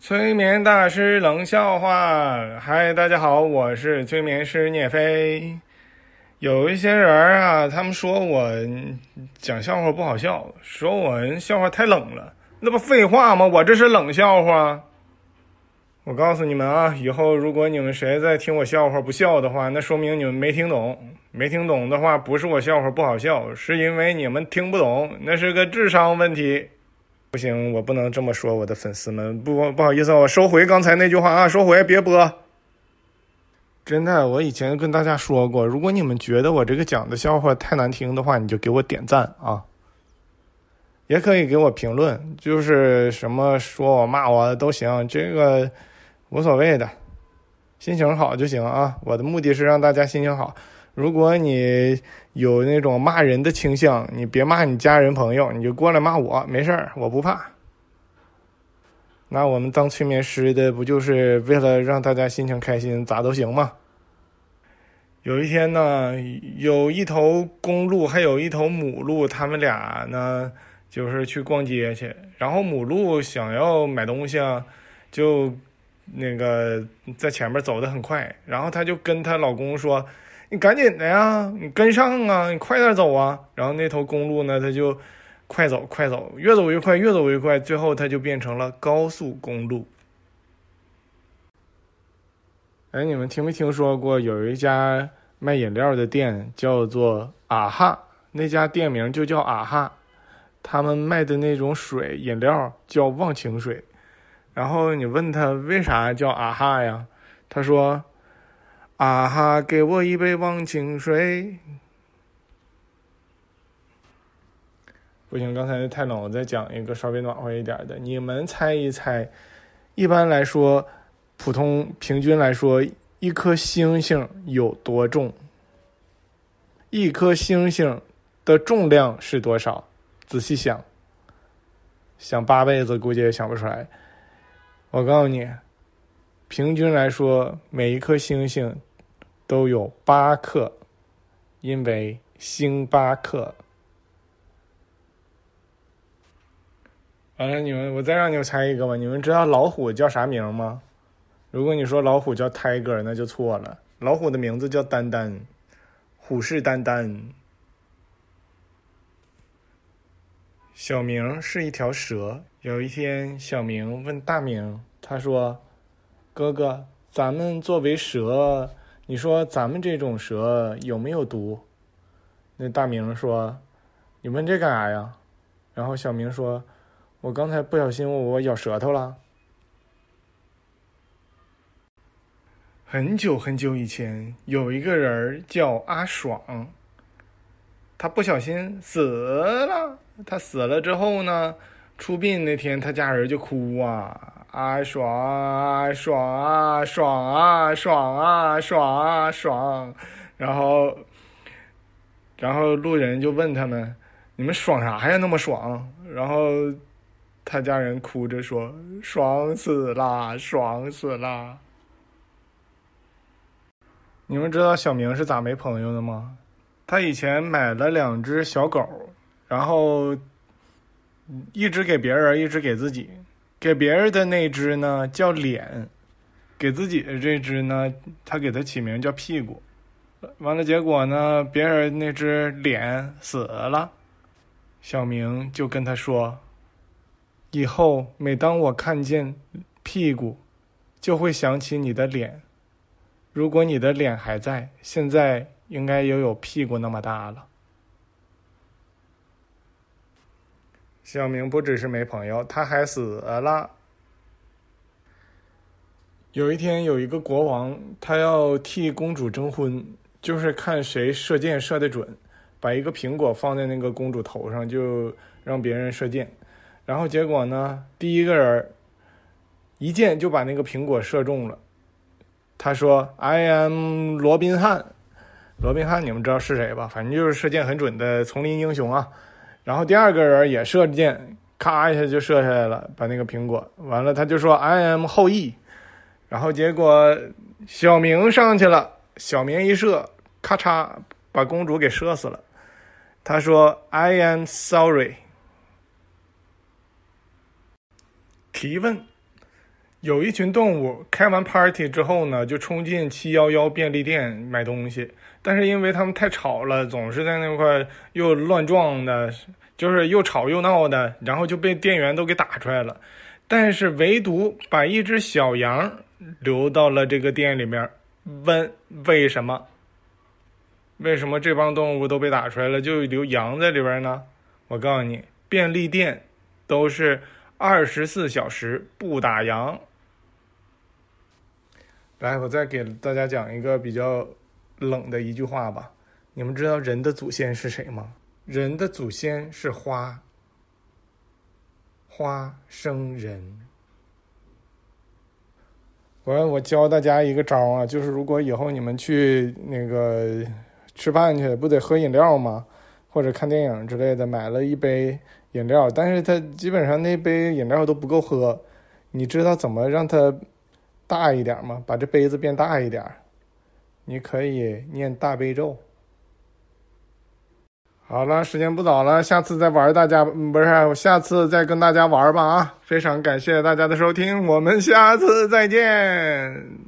催眠大师冷笑话，嗨，大家好，我是催眠师聂飞。有一些人啊，他们说我讲笑话不好笑，说我笑话太冷了，那不废话吗？我这是冷笑话。我告诉你们啊，以后如果你们谁在听我笑话不笑的话，那说明你们没听懂。没听懂的话，不是我笑话不好笑，是因为你们听不懂，那是个智商问题。不行，我不能这么说，我的粉丝们，不不好意思，我收回刚才那句话啊，收回，别播。真的，我以前跟大家说过，如果你们觉得我这个讲的笑话太难听的话，你就给我点赞啊，也可以给我评论，就是什么说我骂我都行，这个无所谓的，心情好就行啊。我的目的是让大家心情好。如果你有那种骂人的倾向，你别骂你家人朋友，你就过来骂我，没事儿，我不怕。那我们当催眠师的，不就是为了让大家心情开心，咋都行吗？有一天呢，有一头公鹿，还有一头母鹿，他们俩呢，就是去逛街去。然后母鹿想要买东西啊，就那个在前面走的很快，然后她就跟她老公说。你赶紧的呀，你跟上啊，你快点走啊！然后那头公路呢，它就快走快走，越走越快，越走越快，最后它就变成了高速公路。哎，你们听没听说过有一家卖饮料的店叫做啊哈？那家店名就叫啊哈，他们卖的那种水饮料叫忘情水。然后你问他为啥叫啊哈呀？他说。啊哈！给我一杯忘情水。不行，刚才太冷，我再讲一个稍微暖和一点的。你们猜一猜，一般来说，普通平均来说，一颗星星有多重？一颗星星的重量是多少？仔细想，想八辈子估计也想不出来。我告诉你，平均来说，每一颗星星。都有八克，因为星巴克。完了，你们，我再让你们猜一个吧。你们知道老虎叫啥名吗？如果你说老虎叫 Tiger，那就错了。老虎的名字叫丹丹，虎视眈眈。小明是一条蛇。有一天，小明问大明：“他说，哥哥，咱们作为蛇。”你说咱们这种蛇有没有毒？那大明说：“你问这干啥呀？”然后小明说：“我刚才不小心我咬舌头了。”很久很久以前，有一个人叫阿爽，他不小心死了。他死了之后呢，出殡那天，他家人就哭啊。啊爽啊爽啊爽啊爽啊爽啊爽，然后，然后路人就问他们：“你们爽啥呀？那么爽？”然后他家人哭着说：“爽死啦，爽死啦！”你们知道小明是咋没朋友的吗？他以前买了两只小狗，然后一只给别人，一只给自己。给别人的那只呢叫脸，给自己的这只呢，他给它起名叫屁股。完了，结果呢，别人那只脸死了，小明就跟他说：“以后每当我看见屁股，就会想起你的脸。如果你的脸还在，现在应该也有屁股那么大了。”小明不只是没朋友，他还死了。有一天，有一个国王，他要替公主征婚，就是看谁射箭射得准，把一个苹果放在那个公主头上，就让别人射箭。然后结果呢，第一个人一箭就把那个苹果射中了。他说：“I am 罗宾汉。”罗宾汉，你们知道是谁吧？反正就是射箭很准的丛林英雄啊。然后第二个人也射箭，咔一下就射下来了，把那个苹果。完了，他就说 “I am 后羿”，然后结果小明上去了，小明一射，咔嚓把公主给射死了。他说 “I am sorry”。提问：有一群动物开完 party 之后呢，就冲进七幺幺便利店买东西，但是因为他们太吵了，总是在那块又乱撞的，就是又吵又闹的，然后就被店员都给打出来了。但是唯独把一只小羊留到了这个店里面，问为什么？为什么这帮动物都被打出来了，就留羊在里边呢？我告诉你，便利店都是二十四小时不打烊。来，我再给大家讲一个比较冷的一句话吧。你们知道人的祖先是谁吗？人的祖先是花，花生人。我我教大家一个招啊，就是如果以后你们去那个吃饭去，不得喝饮料吗？或者看电影之类的，买了一杯饮料，但是他基本上那杯饮料都不够喝。你知道怎么让他？大一点嘛？把这杯子变大一点，你可以念大悲咒。好了，时间不早了，下次再玩大家不是，我下次再跟大家玩吧啊！非常感谢大家的收听，我们下次再见。